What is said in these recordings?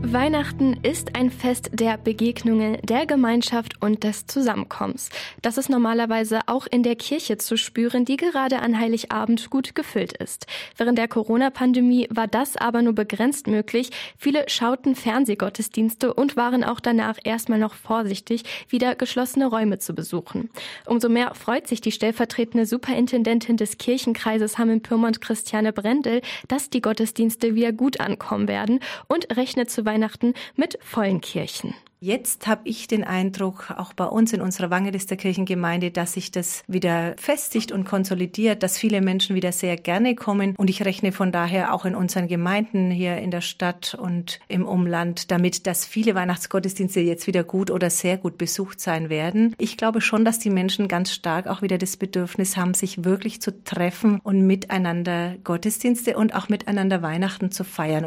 Weihnachten ist ein Fest der Begegnungen, der Gemeinschaft und des Zusammenkommens. Das ist normalerweise auch in der Kirche zu spüren, die gerade an Heiligabend gut gefüllt ist. Während der Corona-Pandemie war das aber nur begrenzt möglich. Viele schauten Fernsehgottesdienste und waren auch danach erstmal noch vorsichtig, wieder geschlossene Räume zu besuchen. Umso mehr freut sich die stellvertretende Superintendentin des Kirchenkreises Hameln-Pyrmont Christiane Brendel, dass die Gottesdienste wieder gut ankommen werden und rechnet zu Weihnachten mit vollen Kirchen. Jetzt habe ich den Eindruck, auch bei uns in unserer Wangelister Kirchengemeinde, dass sich das wieder festigt und konsolidiert, dass viele Menschen wieder sehr gerne kommen. Und ich rechne von daher auch in unseren Gemeinden hier in der Stadt und im Umland damit, dass viele Weihnachtsgottesdienste jetzt wieder gut oder sehr gut besucht sein werden. Ich glaube schon, dass die Menschen ganz stark auch wieder das Bedürfnis haben, sich wirklich zu treffen und miteinander Gottesdienste und auch miteinander Weihnachten zu feiern.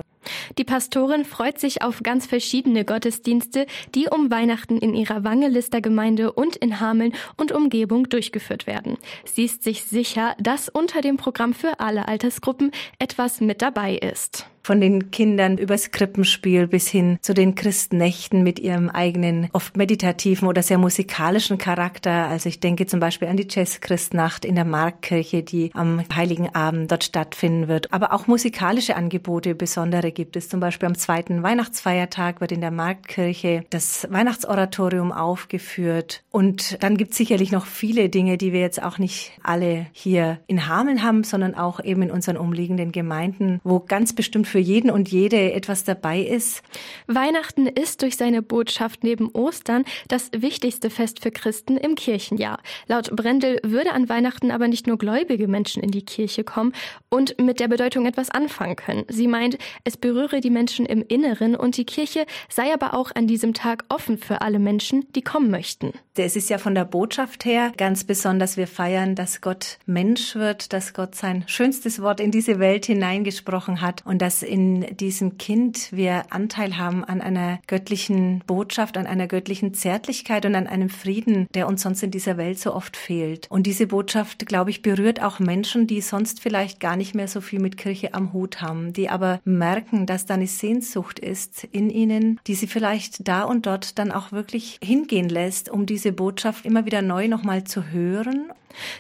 Die Pastorin freut sich auf ganz verschiedene Gottesdienste, die um Weihnachten in ihrer Wangelister Gemeinde und in Hameln und Umgebung durchgeführt werden. Sie ist sich sicher, dass unter dem Programm für alle Altersgruppen etwas mit dabei ist von den Kindern übers Krippenspiel bis hin zu den Christnächten mit ihrem eigenen, oft meditativen oder sehr musikalischen Charakter. Also ich denke zum Beispiel an die Jazz-Christnacht in der Marktkirche, die am Heiligen Abend dort stattfinden wird. Aber auch musikalische Angebote, besondere gibt es. Zum Beispiel am zweiten Weihnachtsfeiertag wird in der Marktkirche das Weihnachtsoratorium aufgeführt. Und dann gibt es sicherlich noch viele Dinge, die wir jetzt auch nicht alle hier in Hameln haben, sondern auch eben in unseren umliegenden Gemeinden, wo ganz bestimmt für jeden und jede etwas dabei ist. Weihnachten ist durch seine Botschaft neben Ostern das wichtigste Fest für Christen im Kirchenjahr. Laut Brendel würde an Weihnachten aber nicht nur gläubige Menschen in die Kirche kommen und mit der Bedeutung etwas anfangen können. Sie meint, es berühre die Menschen im Inneren und die Kirche sei aber auch an diesem Tag offen für alle Menschen, die kommen möchten. Es ist ja von der Botschaft her ganz besonders, wir feiern, dass Gott Mensch wird, dass Gott sein schönstes Wort in diese Welt hineingesprochen hat und in diesem Kind wir Anteil haben an einer göttlichen Botschaft, an einer göttlichen Zärtlichkeit und an einem Frieden, der uns sonst in dieser Welt so oft fehlt. Und diese Botschaft, glaube ich, berührt auch Menschen, die sonst vielleicht gar nicht mehr so viel mit Kirche am Hut haben, die aber merken, dass da eine Sehnsucht ist in ihnen, die sie vielleicht da und dort dann auch wirklich hingehen lässt, um diese Botschaft immer wieder neu nochmal zu hören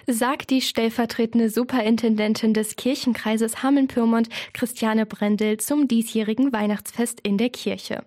sagt die stellvertretende Superintendentin des Kirchenkreises Hameln-Pyrmont Christiane Brendel zum diesjährigen Weihnachtsfest in der Kirche.